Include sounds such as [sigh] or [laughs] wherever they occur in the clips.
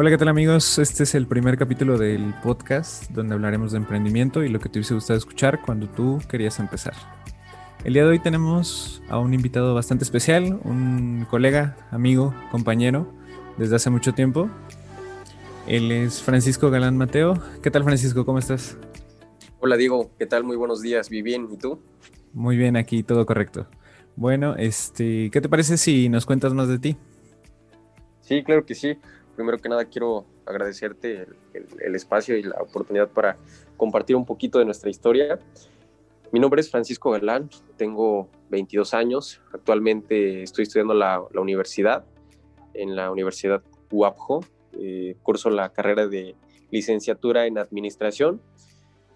Hola, ¿qué tal amigos? Este es el primer capítulo del podcast donde hablaremos de emprendimiento y lo que te hubiese gustado escuchar cuando tú querías empezar. El día de hoy tenemos a un invitado bastante especial, un colega, amigo, compañero desde hace mucho tiempo. Él es Francisco Galán Mateo. ¿Qué tal Francisco? ¿Cómo estás? Hola Diego, ¿qué tal? Muy buenos días, vi bien, ¿y tú? Muy bien, aquí todo correcto. Bueno, este, ¿qué te parece si nos cuentas más de ti? Sí, claro que sí primero que nada quiero agradecerte el, espacio y la oportunidad para compartir un poquito de nuestra historia. Mi nombre es Francisco Galán, tengo 22 años, actualmente estoy estudiando la, la universidad, en la Universidad UAPJO, eh, curso la carrera de licenciatura en administración.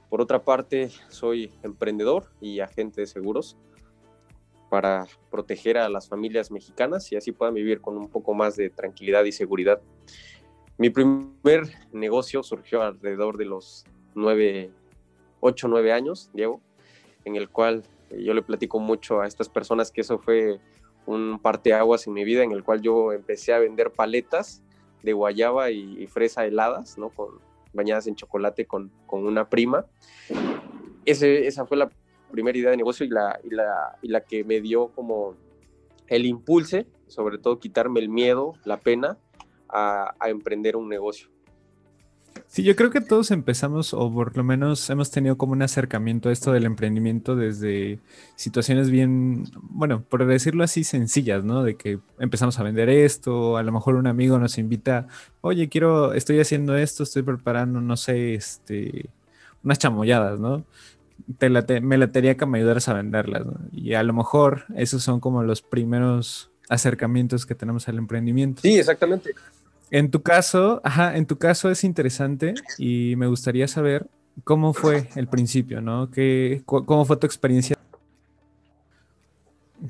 Por otra parte, soy emprendedor y agente de seguros para proteger a las familias mexicanas y así puedan vivir con un poco más de tranquilidad y seguridad. Mi primer negocio surgió alrededor de los 9, 8, 9 años, Diego, en el cual yo le platico mucho a estas personas que eso fue un parteaguas en mi vida, en el cual yo empecé a vender paletas de guayaba y, fresa heladas, ¿no? Con, bañadas en chocolate con, con una prima. Ese, esa fue la primera idea de negocio y la, y la, y la que me dio como el impulse, sobre todo quitarme el miedo, la pena a, emprender un negocio. Sí, yo creo que todos empezamos, o por lo menos hemos tenido como un acercamiento a esto del emprendimiento desde situaciones bien, bueno, por decirlo así, sencillas, ¿no? De que empezamos a vender esto, a lo mejor un amigo nos invita, oye, quiero, estoy haciendo esto, estoy preparando, no sé, este, unas chamolladas, ¿no? Te me latería que me ayudaras a venderlas. Y a lo mejor esos son como los primeros acercamientos que tenemos al emprendimiento. Sí, exactamente. En tu caso, ajá, en tu caso es interesante y me gustaría saber cómo fue el principio, ¿no? ¿Qué, ¿Cómo fue tu experiencia?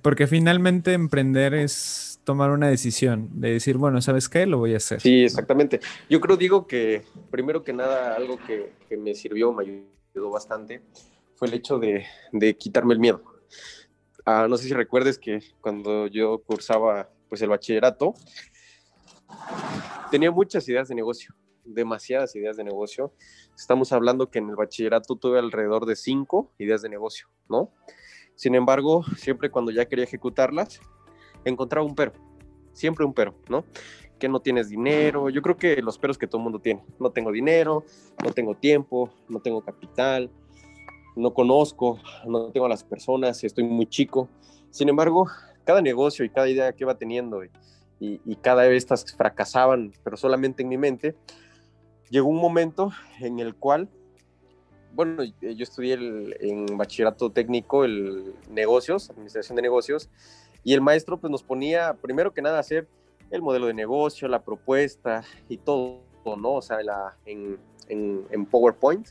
Porque finalmente emprender es tomar una decisión, de decir, bueno, ¿sabes qué? Lo voy a hacer. Sí, exactamente. Yo creo, digo, que primero que nada, algo que, que me sirvió, me ayudó bastante, el hecho de, de quitarme el miedo. Ah, no sé si recuerdes que cuando yo cursaba pues el bachillerato, tenía muchas ideas de negocio, demasiadas ideas de negocio. Estamos hablando que en el bachillerato tuve alrededor de cinco ideas de negocio, ¿no? Sin embargo, siempre cuando ya quería ejecutarlas, encontraba un pero, siempre un pero, ¿no? Que no tienes dinero, yo creo que los peros que todo el mundo tiene, no tengo dinero, no tengo tiempo, no tengo capital, no conozco, no tengo a las personas, estoy muy chico. Sin embargo, cada negocio y cada idea que iba teniendo y, cada vez estas fracasaban, pero solamente en mi mente, llegó un momento en el cual, bueno, yo estudié en bachillerato técnico el negocios, administración de negocios, y el maestro pues nos ponía primero que nada hacer el modelo de negocio, la propuesta y todo, ¿no? O sea, en, en, en PowerPoint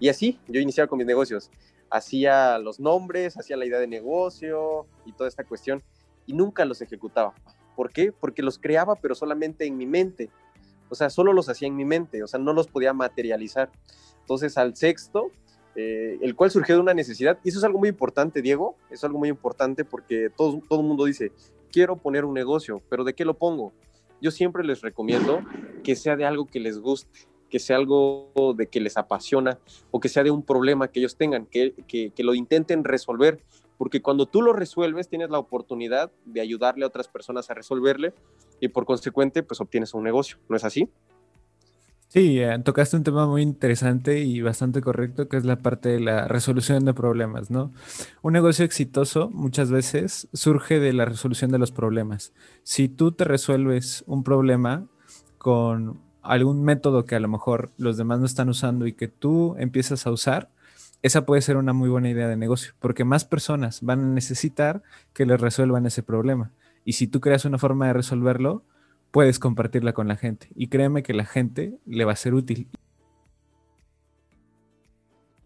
y así yo iniciaba con mis negocios. Hacía los nombres, hacía la idea de negocio y toda esta cuestión y nunca los ejecutaba. ¿Por qué? Porque los creaba pero solamente en mi mente. O sea, solo los hacía en mi mente, o sea, no los podía materializar. Entonces al sexto, eh, el cual surgió de una necesidad, y eso es algo muy importante, Diego, es algo muy importante porque todo, todo el mundo dice, quiero poner un negocio, pero ¿de qué lo pongo? Yo siempre les recomiendo que sea de algo que les guste, que sea algo de que les apasiona o que sea de un problema que ellos tengan, que, que, lo intenten resolver, porque cuando tú lo resuelves tienes la oportunidad de ayudarle a otras personas a resolverle y por consecuente pues obtienes un negocio, ¿no es así? Sí, eh, tocaste un tema muy interesante y bastante correcto, que es la parte de la resolución de problemas, ¿no? Un negocio exitoso muchas veces surge de la resolución de los problemas. Si tú te resuelves un problema con algún método que a lo mejor los demás no están usando y que tú empiezas a usar, esa puede ser una muy buena idea de negocio, porque más personas van a necesitar que les resuelvan ese problema. Y si tú creas una forma de resolverlo, puedes compartirla con la gente. Y créeme que la gente le va a ser útil.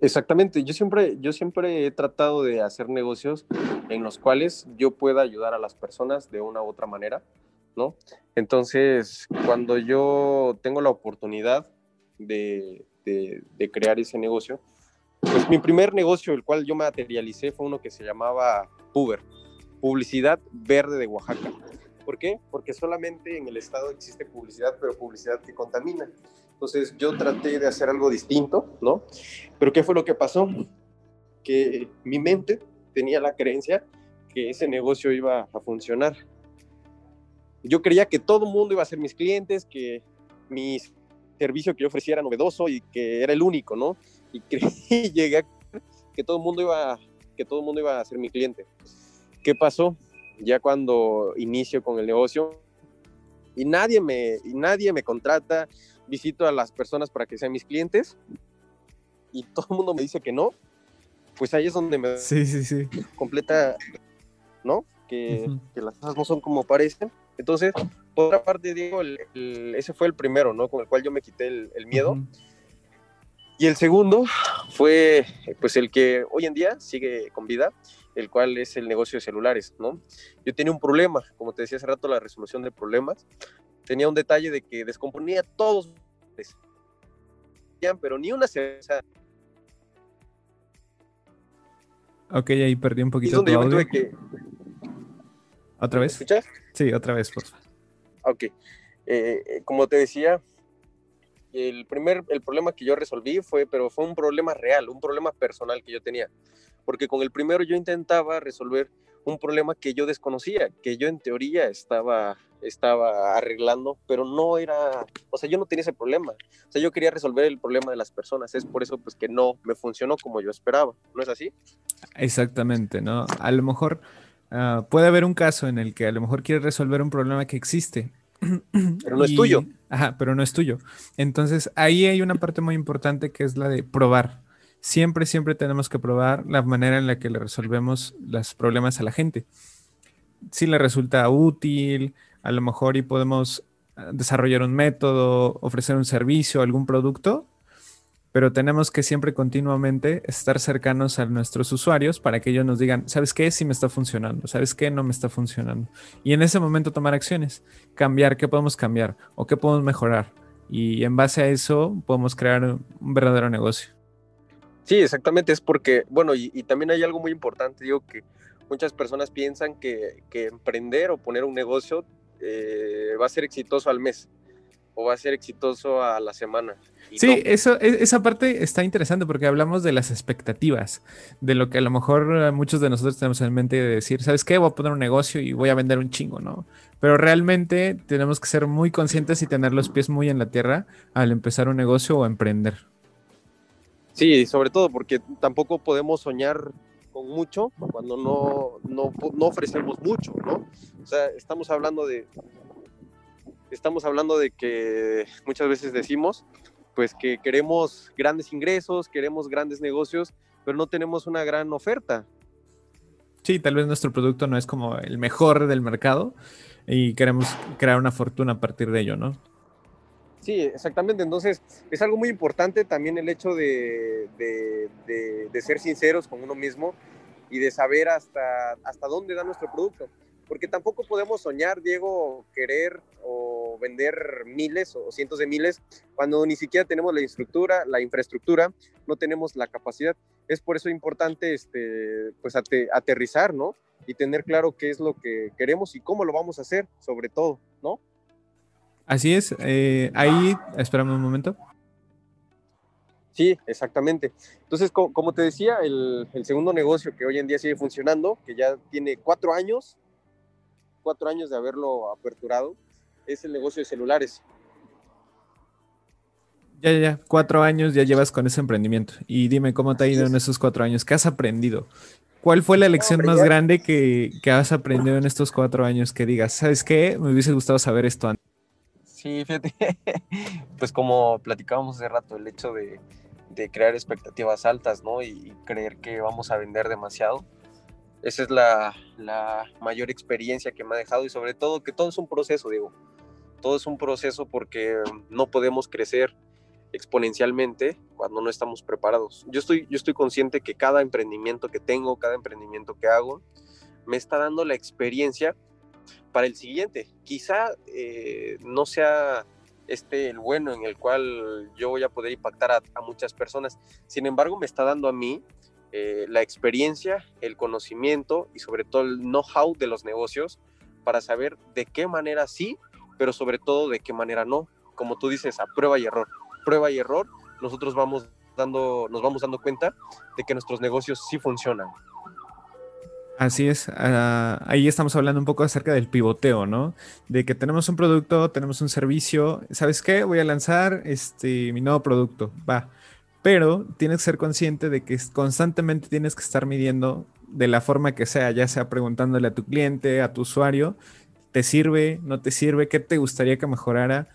Exactamente, yo siempre, yo siempre he tratado de hacer negocios en los cuales yo pueda ayudar a las personas de una u otra manera ¿no? Entonces, cuando yo tengo la oportunidad de, crear ese negocio, pues mi primer negocio, el cual yo materialicé, fue uno que se llamaba Puber, Publicidad Verde de Oaxaca. ¿Por qué? Porque solamente en el Estado existe publicidad, pero publicidad que contamina. Entonces yo traté de hacer algo distinto, ¿no? Pero ¿qué fue lo que pasó? Que mi mente tenía la creencia que ese negocio iba a funcionar. Yo creía que todo el mundo iba a ser mis clientes, que mi servicio que yo ofrecía era novedoso y que era el único, ¿no? Y, [laughs] creí, llegué a que todo el mundo iba que todo el mundo iba a ser mi cliente. ¿Qué pasó? Ya cuando inicio con el negocio y nadie me y nadie me contrata, visito a las personas para que sean mis clientes y [laughs] todo el mundo me dice que no, pues ahí es donde me sí, sí, sí. completa, ¿no? Que, que las cosas no son como parecen. Entonces, por otra parte, digo, ese fue el primero, ¿no? Con el cual yo me quité el, miedo. Y el segundo fue, pues, el que hoy en día sigue con vida, el cual es el negocio de celulares, ¿no? Yo tenía un problema, como te decía hace rato, la resolución de problemas. Tenía un detalle de que descomponía todos, pero ni una cerveza. Ok, ahí perdí un poquito tu audio. ¿Otra vez? escuchas? Sí, otra vez, por favor. Ok. Eh, como te decía, el primer, el problema que yo resolví fue, pero fue un problema real, un problema personal que yo tenía. Porque con el primero yo intentaba resolver un problema que yo desconocía, que yo en teoría estaba, estaba arreglando, pero no era, o sea, yo no tenía ese problema. O sea, yo quería resolver el problema de las personas. Es por eso pues que no me funcionó como yo esperaba. ¿No es así? Exactamente, ¿no? A lo mejor Ah, puede haber un caso en el que a lo mejor quieres resolver un problema que existe. [clears throat] Pero no es tuyo. Ajá, pero no es tuyo. Entonces ahí hay una parte muy importante que es la de probar. Siempre, siempre tenemos que probar la manera en la que le resolvemos los problemas a la gente. Si le resulta útil, a lo mejor y podemos ah, desarrollar un método, ofrecer un servicio, algún producto, pero tenemos que siempre continuamente estar cercanos a nuestros usuarios para que ellos nos digan, ¿sabes qué? Sí me está funcionando, ¿sabes qué? No me está funcionando. Y en ese momento tomar acciones, cambiar, ¿qué podemos cambiar? ¿O qué podemos mejorar? Y en base a eso podemos crear un verdadero negocio. Sí, exactamente, es porque, bueno, y, también hay algo muy importante, digo que muchas personas piensan que, emprender o poner un negocio eh, va a ser exitoso al mes o va a ser exitoso a la semana. Sí, eso, e, esa parte está interesante porque hablamos de las expectativas, de lo que a lo mejor eh, muchos de nosotros tenemos en mente de decir, ¿sabes qué? Voy a poner un negocio y voy a vender un chingo, ¿no? Pero realmente tenemos que ser muy conscientes y tener los pies muy en la tierra al empezar un negocio o emprender. Sí, sobre todo porque tampoco podemos soñar con mucho cuando no, no, no ofrecemos mucho, ¿no? O sea, estamos hablando de, estamos hablando de que muchas veces decimos, pues que queremos grandes ingresos, queremos grandes negocios, pero no tenemos una gran oferta. Sí, tal vez nuestro producto no es como el mejor del mercado y queremos crear una fortuna a partir de ello, ¿no? Sí, exactamente. Entonces, es algo muy importante también el hecho de, de, ser sinceros con uno mismo y de saber hasta, hasta dónde da nuestro producto. Porque tampoco podemos soñar, Diego, querer o vender miles o cientos de miles cuando ni siquiera tenemos la infraestructura, la infraestructura, no tenemos la capacidad. Es por eso importante este, pues aterrizar, ¿no? Y tener claro qué es lo que queremos y cómo lo vamos a hacer, sobre todo, ¿no? Así es. Eh, ahí, espérame un momento. Sí, exactamente. Entonces, como, te decía, el, el, segundo negocio que hoy en día sigue funcionando, que ya tiene cuatro años, cuatro años de haberlo aperturado, es el negocio de celulares. Ya, ya, ya, cuatro años ya llevas con ese emprendimiento. Y dime cómo te ha ido en esos cuatro años. ¿Qué has aprendido? ¿Cuál fue la lección más grande que, has aprendido en estos cuatro años que digas, ¿sabes qué? Me hubiese gustado saber esto antes. Sí, fíjate, [laughs] pues como platicábamos hace rato, el hecho de, crear expectativas altas, ¿no? y, creer que vamos a vender demasiado esa es la, mayor experiencia que me ha dejado y sobre todo que todo es un proceso, digo. Todo es un proceso porque no podemos crecer exponencialmente cuando no estamos preparados. Yo estoy, yo estoy consciente que cada emprendimiento que tengo, cada emprendimiento que hago, me está dando la experiencia para el siguiente. Quizá eh, no sea este el bueno en el cual yo voy a poder impactar a muchas personas. Sin embargo, me está dando a mí eh, la experiencia, el conocimiento y sobre todo el know-how de los negocios para saber de qué manera sí, pero sobre todo de qué manera no. Como tú dices, a prueba y error. Prueba y error, nosotros vamos dando, nos vamos dando cuenta de que nuestros negocios sí funcionan. Así es, ah, ahí estamos hablando un poco acerca del pivoteo, ¿no? De que tenemos un producto, tenemos un servicio, ¿sabes qué? Voy a lanzar este, mi nuevo producto, va. Pero tienes que ser consciente de que constantemente tienes que estar midiendo de la forma que sea, ya sea preguntándole a tu cliente, a tu usuario, ¿te sirve? ¿No te sirve? ¿Qué te gustaría que mejorara?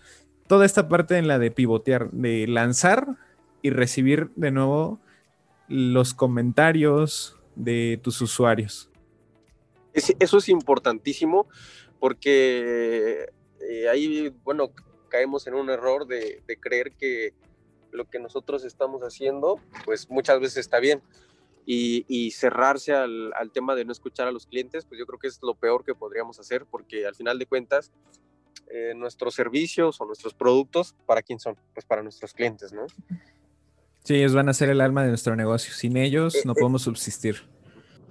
Toda esta parte en la de pivotear, de lanzar y recibir de nuevo los comentarios de tus usuarios. eso es importantísimo porque eh, ahí, bueno, caemos en un error de, creer que lo que nosotros estamos haciendo, pues muchas veces está bien. Y, cerrarse al, tema de no escuchar a los clientes, pues yo creo que es lo peor que podríamos hacer, porque al final de cuentas, eh, nuestros servicios o nuestros productos, ¿para quién son? Pues para nuestros clientes, ¿no? Sí, ellos van a ser el alma de nuestro negocio. Sin ellos eh, no eh, podemos subsistir.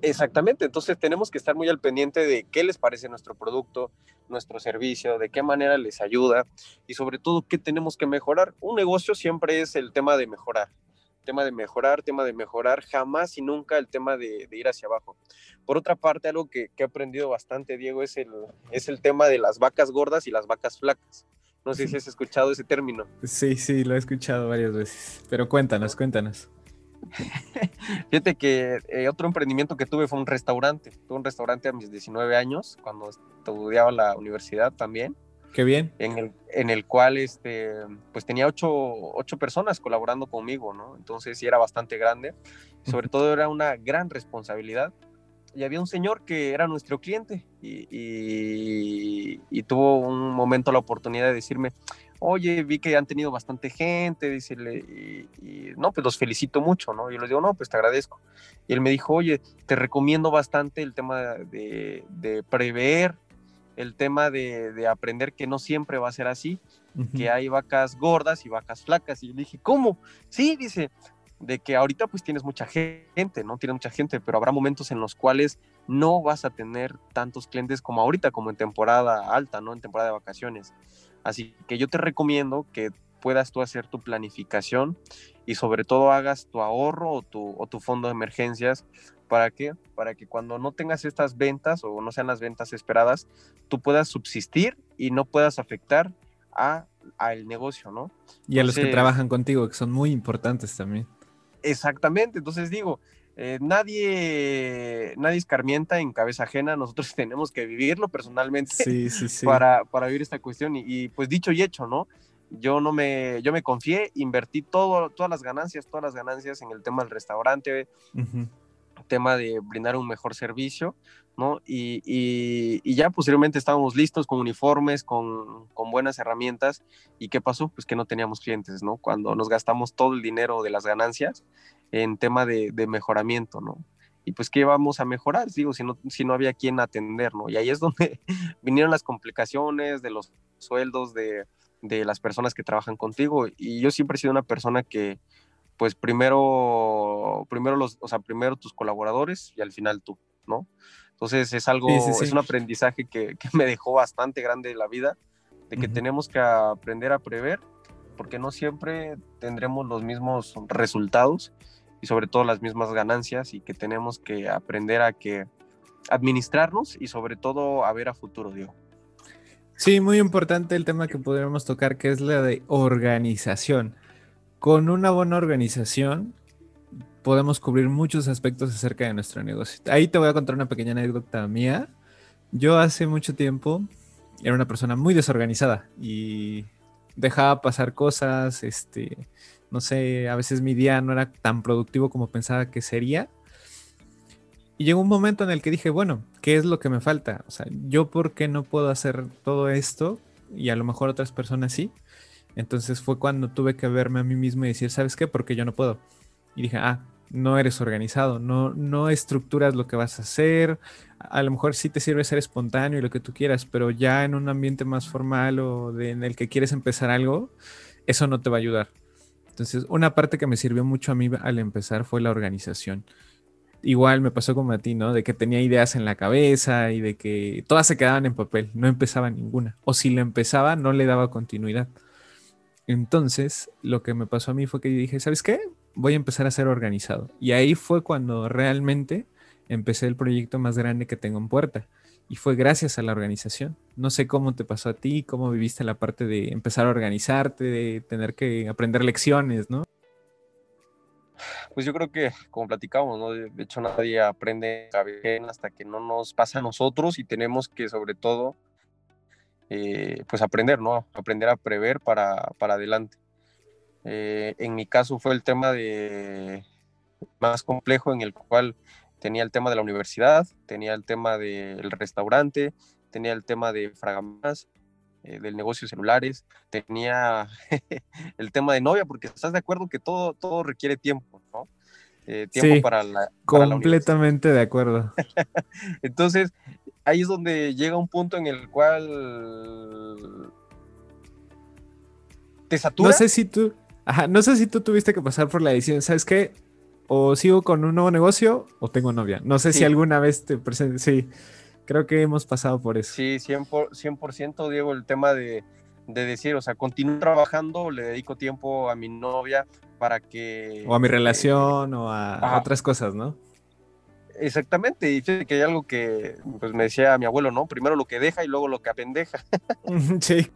Exactamente, entonces tenemos que estar muy al pendiente de qué les parece nuestro producto, nuestro servicio, de qué manera les ayuda y sobre todo qué tenemos que mejorar. Un negocio siempre es el tema de mejorar, tema de mejorar, tema de mejorar, jamás y nunca el tema de, ir hacia abajo. Por otra parte, algo que, que, he aprendido bastante, Diego, es el, es el tema de las vacas gordas y las vacas flacas. No sé si has escuchado ese término. Sí, sí, lo he escuchado varias veces. Pero cuéntanos, cuéntanos. [laughs] Fíjate que eh, otro emprendimiento que tuve fue un restaurante. Tuve un restaurante a mis 19 años, cuando estudiaba la universidad también. Qué bien. En el, en el cual este, pues tenía ocho, ocho personas colaborando conmigo, ¿no? Entonces sí era bastante grande. Sobre todo era una gran responsabilidad y había un señor que era nuestro cliente y, y, tuvo un momento la oportunidad de decirme, oye, vi que han tenido bastante gente, decirle, y, no, pues los felicito mucho, ¿no? Y yo les digo, no, pues te agradezco. Y él me dijo, oye, te recomiendo bastante el tema de, de prever, el tema de, de, aprender que no siempre va a ser así, que hay vacas gordas y vacas flacas. Y yo le dije, ¿cómo? Sí, dice, de que ahorita pues tienes mucha gente, ¿no? Tienes mucha gente, pero habrá momentos en los cuales no vas a tener tantos clientes como ahorita, como en temporada alta, ¿no? En temporada de vacaciones. Así que yo te recomiendo que puedas tú hacer tu planificación y sobre todo hagas tu ahorro o tu, o tu fondo de emergencias. ¿Para qué? Para que cuando no tengas estas ventas o no sean las ventas esperadas, tú puedas subsistir y no puedas afectar a al negocio, ¿no? Y a los que trabajan contigo, que son muy importantes también. Exactamente, entonces digo, eh, nadie, nadie escarmienta en cabeza ajena, nosotros [laughs] tenemos que vivirlo personalmente Para, para vivir esta cuestión y, pues dicho y hecho, ¿no? Yo no me, yo me confié, invertí todo, todas las ganancias, todas las ganancias en el tema del restaurante, tema de brindar un mejor servicio, ¿no? Y, y, ya posteriormente estábamos listos con uniformes, con, con, buenas herramientas. ¿Y qué pasó? Pues que no teníamos clientes, ¿no? Cuando nos gastamos todo el dinero de las ganancias en tema de, de mejoramiento, ¿no? Y pues, ¿qué vamos a mejorar? Digo, si no, si no había quien atender, ¿no? Y ahí es donde [laughs] vinieron las complicaciones de los sueldos de, de las personas que trabajan contigo. Y yo siempre he sido una persona que, pues primero, primero los, o sea, primero tus colaboradores y al final tú, ¿no? Entonces es algo, es un aprendizaje que, me dejó bastante grande la vida, de que tenemos que aprender a prever, porque no siempre tendremos los mismos resultados y sobre todo las mismas ganancias y que tenemos que aprender a que administrarnos y sobre todo a ver a futuro, Diego. Sí, muy importante el tema que podríamos tocar, que es la de organización. Con una buena organización podemos cubrir muchos aspectos acerca de nuestro negocio. Ahí te voy a contar una pequeña anécdota mía. Yo hace mucho tiempo era una persona muy desorganizada y dejaba pasar cosas, este, no sé, a veces mi día no era tan productivo como pensaba que sería. Y llegó un momento en el que dije, bueno, ¿qué es lo que me falta? O sea, ¿yo por qué no puedo hacer todo esto? Y a lo mejor otras personas sí. Entonces fue cuando tuve que verme a mí mismo y decir, ¿sabes qué? Porque yo no puedo. Y dije, ah, no eres organizado, no, no estructuras lo que vas a hacer. A lo mejor sí te sirve ser espontáneo y lo que tú quieras, pero ya en un ambiente más formal o en el que quieres empezar algo, eso no te va a ayudar. Entonces, una parte que me sirvió mucho a mí al empezar fue la organización. igual me pasó como a ti, ¿no? De que tenía ideas en la cabeza y de que todas se quedaban en papel, no empezaba ninguna. O si la empezaba, no le daba continuidad. Entonces, lo que me pasó a mí fue que dije, ¿sabes qué? Voy a empezar a ser organizado. Y ahí fue cuando realmente empecé el proyecto más grande que tengo en puerta. Y fue gracias a la organización. No sé cómo te pasó a ti, cómo viviste la parte de empezar a organizarte, de tener que aprender lecciones, ¿no? Pues yo creo que, como platicamos, ¿no? De hecho, nadie aprende hasta que no nos pasa a nosotros y tenemos que, sobre todo, eh, pues aprender, ¿no? Aprender a prever para, para adelante. Eh, en mi caso fue el tema de más complejo en el cual tenía el tema de la universidad, tenía el tema del restaurante, tenía el tema de Fragamas, eh, del negocio de celulares, tenía [laughs] el tema de novia, porque estás de acuerdo que todo, todo requiere tiempo, ¿no? Eh, tiempo para la... completamente de acuerdo. [laughs] Entonces, ahí es donde llega un punto en el cual te satura. No sé si tú, no sé si tú tuviste que pasar por la edición, ¿sabes qué? O sigo con un nuevo negocio o tengo novia. No sé si alguna vez te presentes, sí. Creo que hemos pasado por eso. Sí, 100%, Diego, el tema de, decir, o sea, continúo trabajando, le dedico tiempo a mi novia para que... O a mi relación o a, otras cosas, ¿no? Exactamente, y fíjate que hay algo que pues, me decía mi abuelo, ¿no? Primero lo que deja y luego lo que apendeja. [laughs] sí.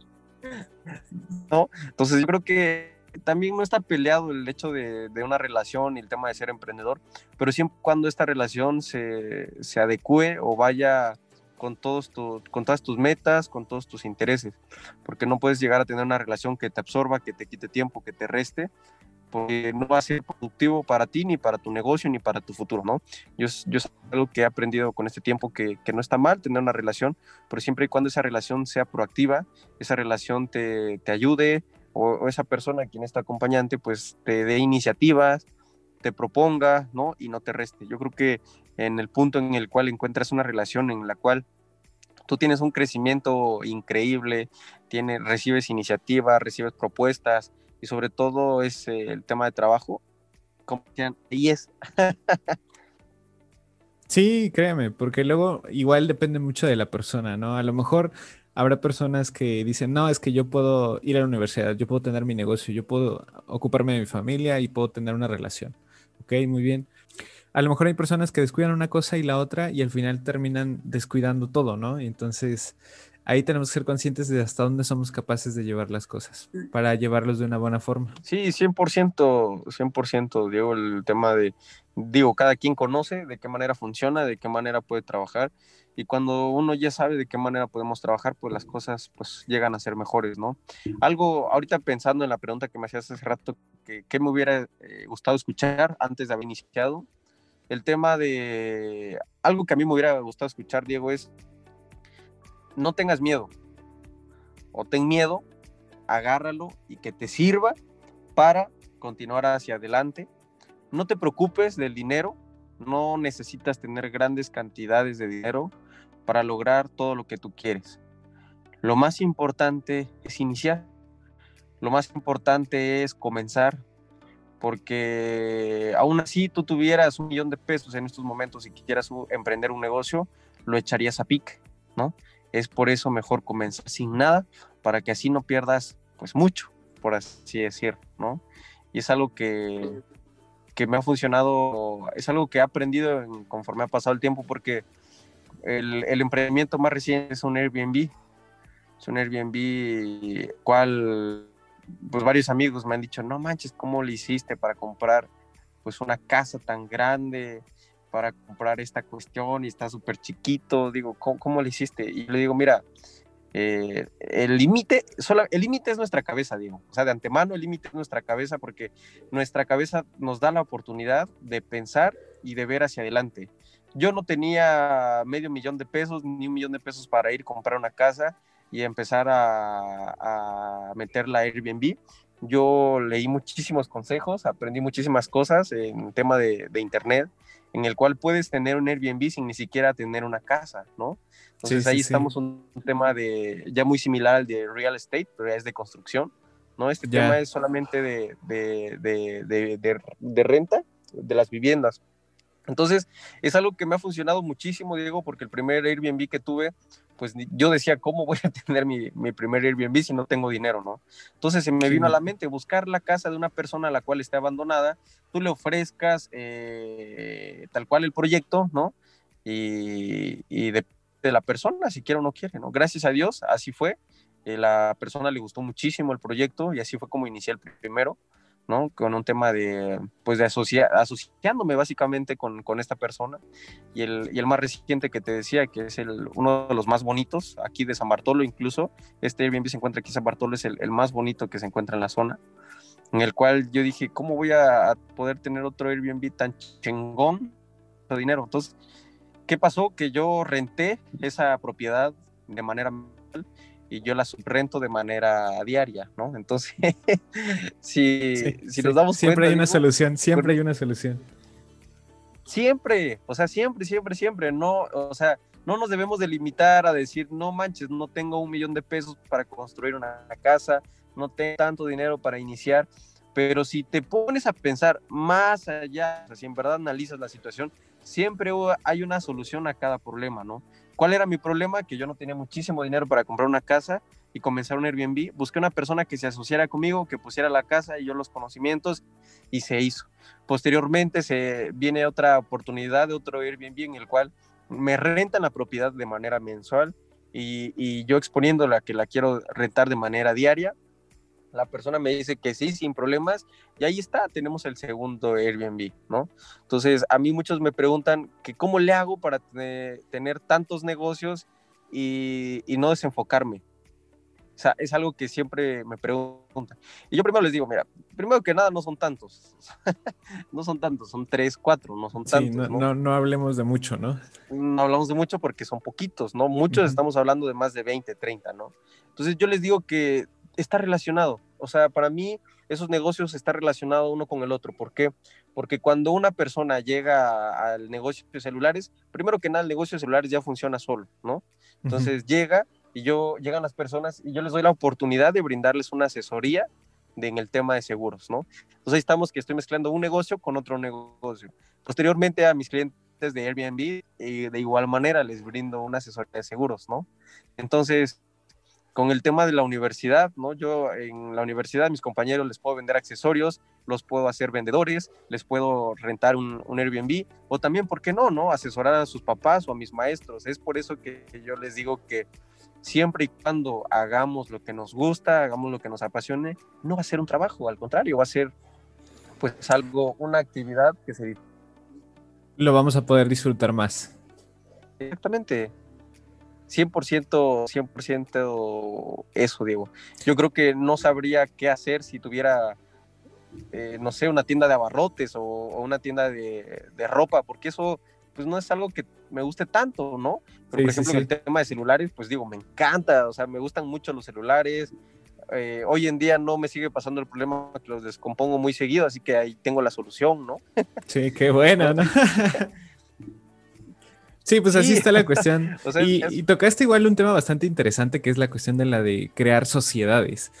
¿No? Entonces yo creo que también no está peleado el hecho de, una relación y el tema de ser emprendedor, pero siempre cuando esta relación se, se adecue o vaya con, todos con todas tus metas, con todos tus intereses, porque no puedes llegar a tener una relación que te absorba, que te quite tiempo, que te reste, porque no va a ser productivo para ti, ni para tu negocio, ni para tu futuro, ¿no? Yo, yo es algo que he aprendido con este tiempo que, que, no está mal tener una relación, pero siempre y cuando esa relación sea proactiva, esa relación te, te ayude, o, esa persona quien está acompañante, pues te dé iniciativas, te proponga, ¿no? Y no te reste. Yo creo que en el punto en el cual encuentras una relación en la cual tú tienes un crecimiento increíble, tienes, recibes iniciativas, recibes propuestas y sobre todo es eh, el tema de trabajo, y es. [laughs] sí, créeme, porque luego igual depende mucho de la persona, ¿no? A lo mejor habrá personas que dicen, no, es que yo puedo ir a la universidad, yo puedo tener mi negocio, yo puedo ocuparme de mi familia y puedo tener una relación. Ok, muy bien. A lo mejor hay personas que descuidan una cosa y la otra y al final terminan descuidando todo, ¿no? Y entonces ahí tenemos que ser conscientes de hasta dónde somos capaces de llevar las cosas para llevarlos de una buena forma. Sí, 100%, 100%, Diego, el tema de, digo, cada quien conoce de qué manera funciona, de qué manera puede trabajar y cuando uno ya sabe de qué manera podemos trabajar, pues las cosas pues llegan a ser mejores, ¿no? Algo, ahorita pensando en la pregunta que me hacías hace rato, que, me hubiera eh, gustado escuchar antes de haber iniciado, el tema de, algo que a mí me hubiera gustado escuchar, Diego, es, no tengas miedo, o ten miedo, agárralo y que te sirva para continuar hacia adelante. No te preocupes del dinero, no necesitas tener grandes cantidades de dinero para lograr todo lo que tú quieres. Lo más importante es iniciar. Lo más importante es comenzar, porque aún así tú tuvieras un millón de pesos en estos momentos y quisieras emprender un negocio, lo echarías a pique, ¿no? Es por eso mejor comenzar sin nada, para que así no pierdas pues mucho, por así decir, ¿no? Y es algo que, que me ha funcionado, es algo que he aprendido conforme ha pasado el tiempo, porque el, el, emprendimiento más reciente es un Airbnb. Es un Airbnb cual pues varios amigos me han dicho, no manches, ¿cómo le hiciste para comprar pues una casa tan grande, para comprar esta cuestión y está súper chiquito? Digo, ¿cómo, ¿cómo, le hiciste? Y le digo, mira, eh, el límite, el límite es nuestra cabeza, digo. O sea, de antemano el límite es nuestra cabeza porque nuestra cabeza nos da la oportunidad de pensar y de ver hacia adelante. Yo no tenía medio millón de pesos ni un millón de pesos para ir a comprar una casa y empezar a, a meter la Airbnb. Yo leí muchísimos consejos, aprendí muchísimas cosas en tema de, de internet, en el cual puedes tener un Airbnb sin ni siquiera tener una casa, ¿no? Entonces ahí estamos un, tema de ya muy similar al de real estate, pero ya es de construcción, ¿no? Este tema es solamente de, de, de, de, renta de las viviendas. Entonces, es algo que me ha funcionado muchísimo, Diego, porque el primer Airbnb que tuve, pues yo decía, ¿cómo voy a [laughs] tener mi, mi primer Airbnb si no tengo dinero, no? Entonces se me vino a la mente buscar la casa de una persona a la cual esté abandonada, tú le ofrezcas eh, tal cual el proyecto, ¿no? Y, y de, de, la persona, si quiere o no quiere, ¿no? Gracias a Dios, así fue. Eh, la persona le gustó muchísimo el proyecto y así fue como inicié el primero. ¿No? Con un tema de, pues, de asociándome básicamente con, con esta persona. Y el, y el, más reciente que te decía, que es el, uno de los más bonitos, aquí de San Bartolo incluso, este Airbnb se encuentra aquí en San Bartolo, es el, el más bonito que se encuentra en la zona, en el cual yo dije, ¿cómo voy a poder tener otro Airbnb tan chingón? dinero. Entonces, ¿qué pasó? Que yo renté esa propiedad de manera y yo la subrento de manera diaria, ¿no? Entonces, [laughs] si, si nos damos siempre hay una solución, siempre hay una solución. Siempre, o sea, siempre, siempre, siempre, no, o sea, no nos debemos de limitar a decir, no manches, no tengo un millón de pesos para construir una casa, no tengo tanto dinero para iniciar, pero si te pones a pensar más allá, o sea, si en verdad analizas la situación, siempre hay una solución a cada problema, ¿no? ¿Cuál era mi problema? Que yo no tenía muchísimo dinero para comprar una casa y comenzar un Airbnb. Busqué una persona que se asociara conmigo, que pusiera la casa y yo los conocimientos y se hizo. Posteriormente se viene otra oportunidad de otro Airbnb en el cual me rentan la propiedad de manera mensual y, y yo exponiéndola que la quiero rentar de manera diaria la persona me dice que sí, sin problemas, y ahí está, tenemos el segundo Airbnb, ¿no? Entonces, a mí muchos me preguntan que cómo le hago para tener tantos negocios y, no desenfocarme. O sea, es algo que siempre me preguntan. Y yo primero les digo, mira, primero que nada no son tantos, [laughs] no son tantos, son tres, cuatro, no son tantos. Sí, no, no, hablemos de mucho, ¿no? No hablamos de mucho porque son poquitos, ¿no? Muchos estamos hablando de más de 20, 30, ¿no? Entonces yo les digo que está relacionado. O sea, para mí esos negocios están relacionados uno con el otro. ¿Por qué? Porque cuando una persona llega al negocio de celulares, primero que nada el negocio de celulares ya funciona solo, ¿no? Entonces llega y yo, llegan las personas y yo les doy la oportunidad de brindarles una asesoría en el tema de seguros, ¿no? Entonces ahí estamos que estoy mezclando un negocio con otro negocio. Posteriormente a mis clientes de Airbnb, y de igual manera les brindo una asesoría de seguros, ¿no? Entonces, con el tema de la universidad, ¿no? Yo en la universidad, mis compañeros les puedo vender accesorios, los puedo hacer vendedores, les puedo rentar un, Airbnb, o también, ¿por qué no, no? Asesorar a sus papás o a mis maestros. Es por eso que yo les digo que siempre y cuando hagamos lo que nos gusta, hagamos lo que nos apasione, no va a ser un trabajo, al contrario, va a ser pues algo, una actividad que se... Lo vamos a poder disfrutar más. Exactamente, 100%, 100% eso, Diego. Yo creo que no sabría qué hacer si tuviera, eh, no sé, una tienda de abarrotes o, una tienda de, ropa, porque eso pues no es algo que me guste tanto, ¿no? Pero, por ejemplo, el tema de celulares, pues digo, me encanta, o sea, me gustan mucho los celulares. Eh, hoy en día no me sigue pasando el problema que los descompongo muy seguido, así que ahí tengo la solución, ¿no? Sí, qué buena, ¿no? [laughs] Sí, pues así está la [laughs] cuestión. y, tocaste igual un tema bastante interesante que es la cuestión de la de crear sociedades.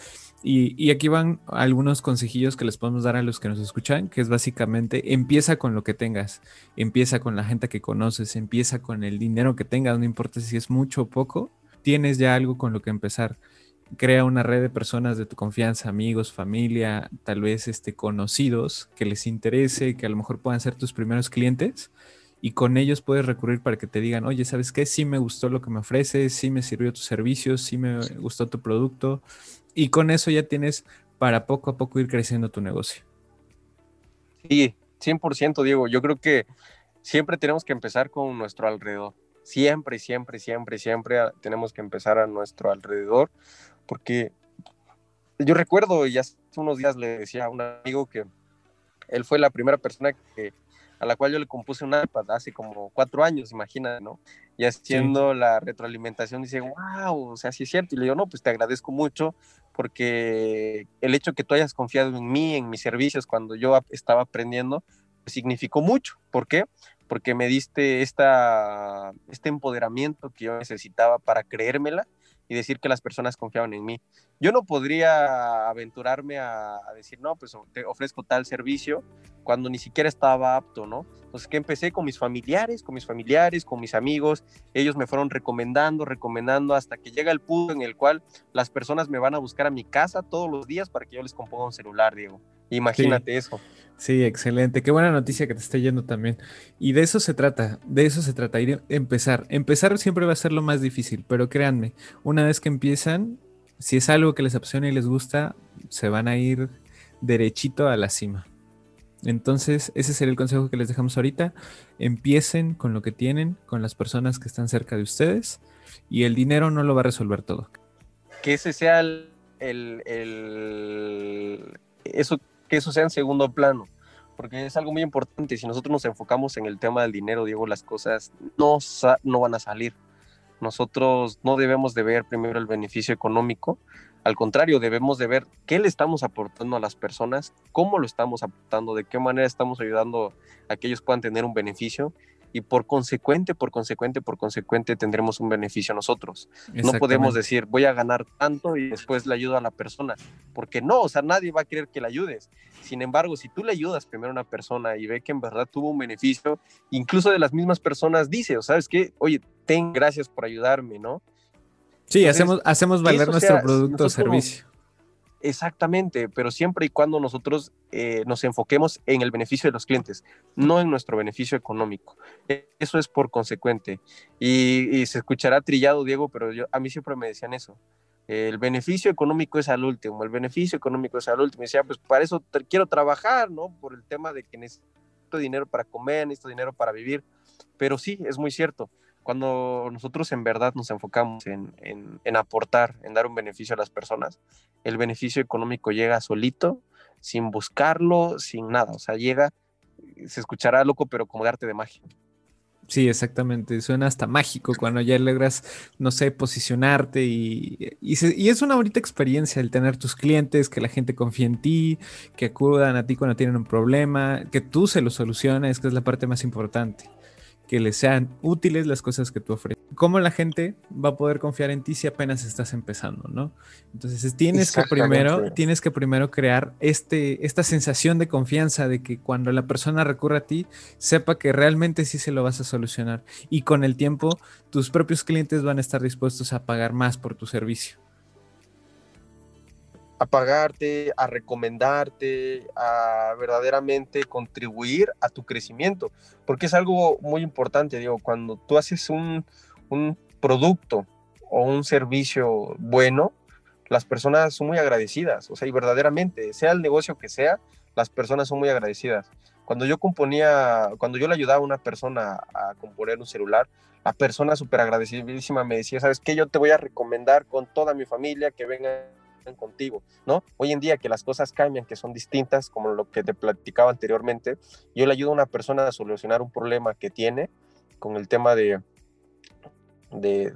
Y, aquí van algunos consejillos que les podemos dar a los que nos escuchan, que es básicamente empieza con lo que tengas, empieza con la gente que conoces, empieza con el dinero que tengas, no importa si es mucho o poco, tienes ya algo con lo que empezar. Crea una red de personas de tu confianza, amigos, familia, tal vez este, conocidos que les interese, que a lo mejor puedan ser tus primeros clientes y con ellos puedes recurrir para que te digan, oye, ¿sabes qué? Sí me gustó lo que me ofreces, sí me sirvió tu servicio, sí me gustó tu producto. Y con eso ya tienes para poco a poco ir creciendo tu negocio. Sí, 100% Diego. Yo creo que siempre tenemos que empezar con nuestro alrededor. Siempre, siempre, siempre, siempre tenemos que empezar a nuestro alrededor. Porque yo recuerdo, y hace unos días le decía a un amigo que él fue la primera persona que a la cual yo le compuse un iPad hace como cuatro años, imagina, ¿no? Y haciendo la retroalimentación dice, wow, o sea, sí es cierto. Y le digo, no, pues te agradezco mucho porque el hecho que tú hayas confiado en mí, en mis servicios, cuando yo estaba aprendiendo, pues significó mucho. ¿Por qué? Porque me diste esta, este empoderamiento que yo necesitaba para creérmela y decir que las personas confiaban en mí. Yo no podría aventurarme a, decir, no, pues te ofrezco tal servicio cuando ni siquiera estaba apto, ¿no? Entonces que empecé con mis familiares, con mis familiares, con mis amigos, ellos me fueron recomendando, recomendando hasta que llega el punto en el cual las personas me van a buscar a mi casa todos los días para que yo les componga un celular, Diego. Imagínate eso. Sí, excelente. Qué buena noticia que te esté yendo también. Y de eso se trata, de eso se trata, ir empezar. Empezar siempre va a ser lo más difícil, pero créanme, una vez que empiezan, si es algo que les apasiona y les gusta, se van a ir derechito a la cima. Entonces, ese sería el consejo que les dejamos ahorita. Empiecen con lo que tienen, con las personas que están cerca de ustedes, y el dinero no lo va a resolver todo. Que ese sea el, el, eso que eso sea en segundo plano, porque es algo muy importante. Si nosotros nos enfocamos en el tema del dinero, Diego, las cosas no, no van a salir. Nosotros no debemos de ver primero el beneficio económico, al contrario, debemos de ver qué le estamos aportando a las personas, cómo lo estamos aportando, de qué manera estamos ayudando a que ellos puedan tener un beneficio y por consecuente, por consecuente, por consecuente tendremos un beneficio nosotros. No podemos decir voy a ganar tanto y después le ayudo a la persona, porque no, o sea, nadie va a querer que le ayudes. Sin embargo, si tú le ayudas primero a una persona y ve que en verdad tuvo un beneficio, incluso de las mismas personas dice, o sabes qué, oye, ten gracias por ayudarme, ¿no? Sí, hacemos, hacemos valer nuestro producto o servicio. Exactamente, pero siempre y cuando nosotros eh, nos enfoquemos en el beneficio de los clientes, no en nuestro beneficio económico. E, eso es por consecuente. Y, se escuchará trillado, Diego, pero yo, a mí siempre me decían eso. El beneficio económico es al último, el beneficio económico es al último. Y decía, pues para eso quiero trabajar, ¿no? Por el tema de que necesito dinero para comer, necesito dinero para vivir. Pero sí, es muy cierto cuando nosotros en verdad nos enfocamos en, aportar, en dar un beneficio a las personas, el beneficio económico llega solito, sin buscarlo, sin nada. O sea, llega, se escuchará loco, pero como de arte de magia. Sí, exactamente. Suena hasta mágico cuando ya logras, no sé, posicionarte y, y, es una bonita experiencia el tener tus clientes, que la gente confíe en ti, que acudan a ti cuando tienen un problema, que tú se lo soluciones, que es la parte más importante que les sean útiles las cosas que tú ofreces. ¿Cómo la gente va a poder confiar en ti si apenas estás empezando, no? Entonces tienes que primero, tienes que primero crear este, esta sensación de confianza de que cuando la persona recurra a ti, sepa que realmente sí se lo vas a solucionar. Y con el tiempo, tus propios clientes van a estar dispuestos a pagar más por tu servicio a pagarte, a recomendarte, a verdaderamente contribuir a tu crecimiento, porque es algo muy importante, digo, cuando tú haces un, un producto o un servicio bueno, las personas son muy agradecidas, o sea, y verdaderamente, sea el negocio que sea, las personas son muy agradecidas. Cuando yo componía, cuando yo le ayudaba a una persona a componer un celular, la persona súper agradecidísima me decía, ¿sabes qué? Yo te voy a recomendar con toda mi familia que venga contigo, ¿no? Hoy en día que las cosas cambian, que son distintas, como lo que te platicaba anteriormente, yo le ayudo a una persona a solucionar un problema que tiene con el tema de, de,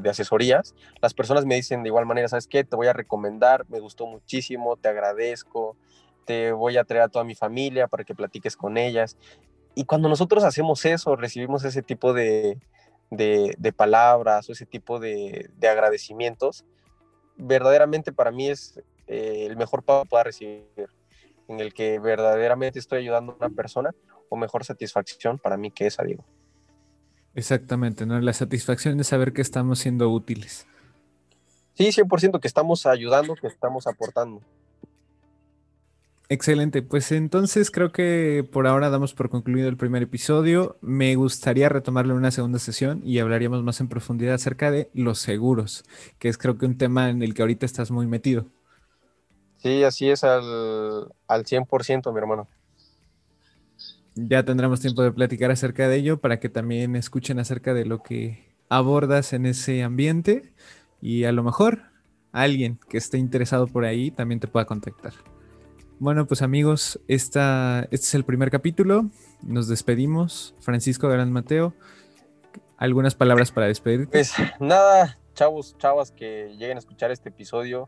de, asesorías, las personas me dicen de igual manera, ¿sabes qué? Te voy a recomendar, me gustó muchísimo, te agradezco, te voy a traer a toda mi familia para que platiques con ellas. Y cuando nosotros hacemos eso, recibimos ese tipo de palabras o ese tipo de, agradecimientos, verdaderamente para mí es eh, el mejor pago que pueda recibir, en el que verdaderamente estoy ayudando a una persona o mejor satisfacción para mí que esa, Diego. Exactamente, ¿no? La satisfacción de saber que estamos siendo útiles. Sí, 100% que estamos ayudando, que estamos aportando. Excelente, pues entonces creo que por ahora damos por concluido el primer episodio. Me gustaría retomarlo en una segunda sesión y hablaríamos más en profundidad acerca de los seguros, que es creo que un tema en el que ahorita estás muy metido. Sí, así es al, al 100%, mi hermano. Ya tendremos tiempo de platicar acerca de ello para que también escuchen acerca de lo que abordas en ese ambiente y a lo mejor alguien que esté interesado por ahí también te pueda contactar. Bueno, pues amigos, esta, este es el primer capítulo. Nos despedimos. Francisco Gran Mateo, ¿algunas palabras para despedirte? Pues nada, chavos, chavas que lleguen a escuchar este episodio.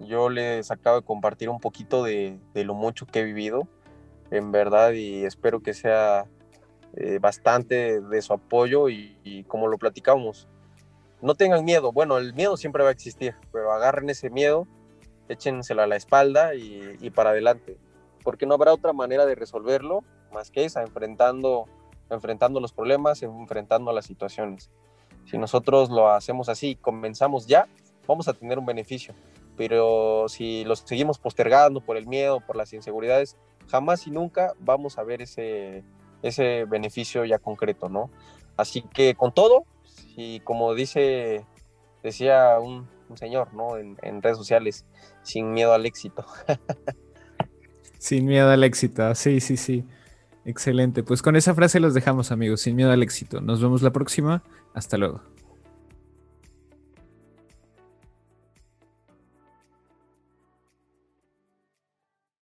Yo les acabo de compartir un poquito de, lo mucho que he vivido, en verdad, y espero que sea eh, bastante de su apoyo y, como lo platicamos, no tengan miedo. Bueno, el miedo siempre va a existir, pero agarren ese miedo, échenselo a la espalda y, y para adelante. Porque no habrá otra manera de resolverlo más que esa, enfrentando, enfrentando los problemas, enfrentando las situaciones. Si nosotros lo hacemos así, comenzamos ya, vamos a tener un beneficio. Pero si los seguimos postergando por el miedo, por las inseguridades, jamás y nunca vamos a ver ese, ese beneficio ya concreto, ¿no? Así que con todo, y como dice, decía un, señor, ¿no? En, en, redes sociales, sin miedo al éxito. [laughs] sin miedo al éxito, sí, sí, sí. Excelente. Pues con esa frase los dejamos, amigos, sin miedo al éxito. Nos vemos la próxima. Hasta luego.